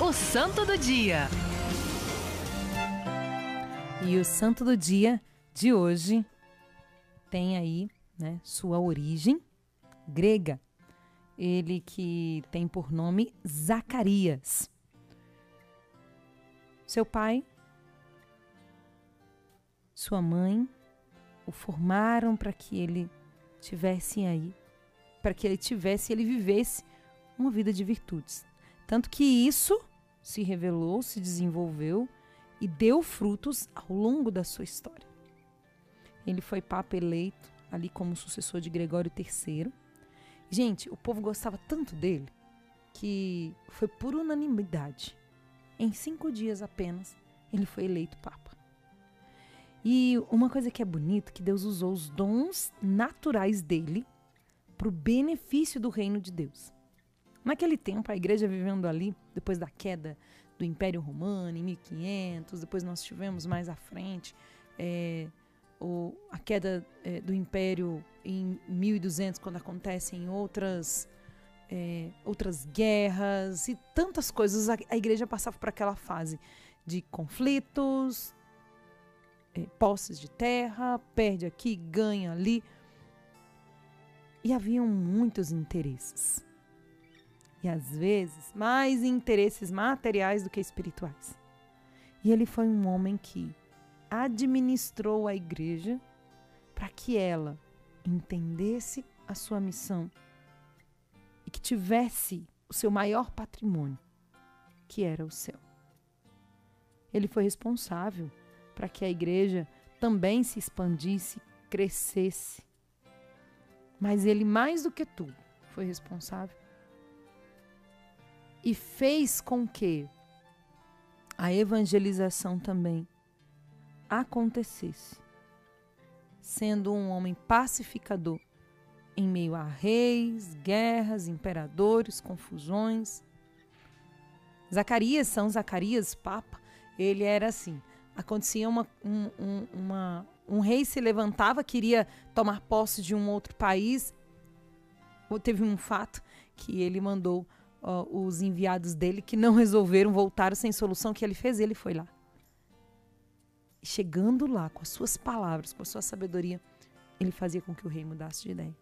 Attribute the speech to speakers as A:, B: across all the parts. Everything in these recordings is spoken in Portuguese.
A: O Santo do Dia.
B: E o santo do dia de hoje tem aí né, sua origem grega. Ele que tem por nome Zacarias. Seu pai, sua mãe o formaram para que ele tivesse aí, para que ele tivesse, ele vivesse uma vida de virtudes. Tanto que isso se revelou, se desenvolveu e deu frutos ao longo da sua história. Ele foi papa eleito ali como sucessor de Gregório III. Gente, o povo gostava tanto dele que foi por unanimidade. Em cinco dias apenas, ele foi eleito papa. E uma coisa que é bonita, que Deus usou os dons naturais dele para o benefício do reino de Deus. Naquele tempo, a igreja vivendo ali, depois da queda do Império Romano, em 1500, depois nós tivemos mais à frente é, o, a queda é, do Império em 1200, quando acontecem outras, é, outras guerras e tantas coisas. A, a igreja passava por aquela fase de conflitos, posses de terra, perde aqui, ganha ali. E haviam muitos interesses. E às vezes, mais interesses materiais do que espirituais. E ele foi um homem que administrou a igreja para que ela entendesse a sua missão e que tivesse o seu maior patrimônio, que era o céu. Ele foi responsável para que a igreja também se expandisse, crescesse. Mas ele, mais do que tudo, foi responsável e fez com que a evangelização também acontecesse, sendo um homem pacificador em meio a reis, guerras, imperadores, confusões. Zacarias, São Zacarias, Papa, ele era assim. Acontecia uma, um, um, uma, um rei se levantava, queria tomar posse de um outro país. Teve um fato que ele mandou os enviados dele que não resolveram, voltar sem solução. Que ele fez? Ele foi lá. Chegando lá, com as suas palavras, com a sua sabedoria, ele fazia com que o rei mudasse de ideia.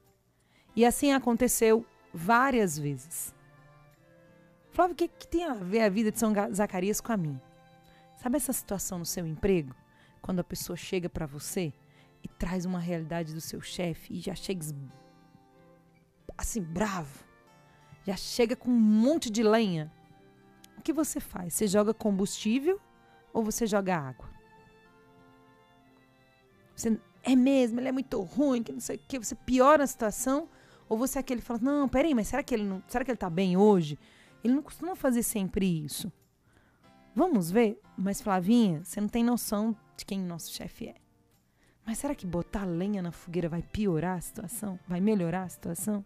B: E assim aconteceu várias vezes. Flávio, o que, que tem a ver a vida de São Zacarias com a minha? Sabe essa situação no seu emprego? Quando a pessoa chega para você e traz uma realidade do seu chefe e já chega assim, bravo já chega com um monte de lenha. O que você faz? Você joga combustível ou você joga água? Você, é mesmo, ele é muito ruim, que não sei o que, você piora a situação, ou você é aquele que fala, não, peraí, mas será que ele não. Será que ele tá bem hoje? Ele não costuma fazer sempre isso. Vamos ver? Mas, Flavinha, você não tem noção de quem nosso chefe é. Mas será que botar lenha na fogueira vai piorar a situação? Vai melhorar a situação?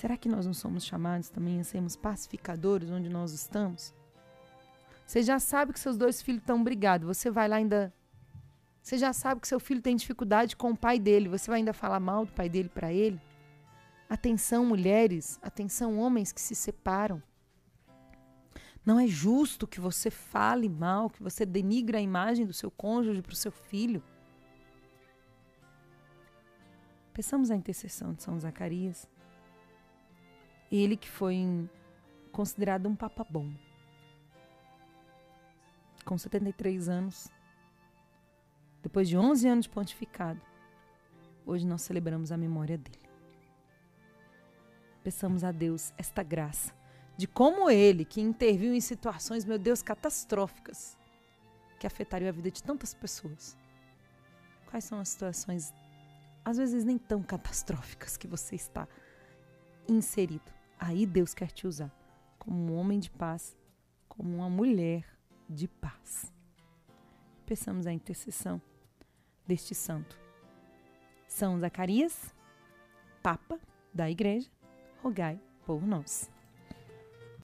B: Será que nós não somos chamados também a sermos pacificadores onde nós estamos? Você já sabe que seus dois filhos estão brigados, você vai lá ainda. Você já sabe que seu filho tem dificuldade com o pai dele, você vai ainda falar mal do pai dele para ele? Atenção, mulheres, atenção, homens que se separam. Não é justo que você fale mal, que você denigre a imagem do seu cônjuge para o seu filho. Peçamos a intercessão de São Zacarias. Ele que foi considerado um papa bom. Com 73 anos, depois de 11 anos de pontificado, hoje nós celebramos a memória dele. Peçamos a Deus esta graça de como ele, que interviu em situações, meu Deus, catastróficas, que afetariam a vida de tantas pessoas. Quais são as situações, às vezes nem tão catastróficas, que você está inserido? Aí Deus quer te usar como um homem de paz, como uma mulher de paz. Peçamos a intercessão deste santo. São Zacarias, Papa da Igreja, rogai por nós.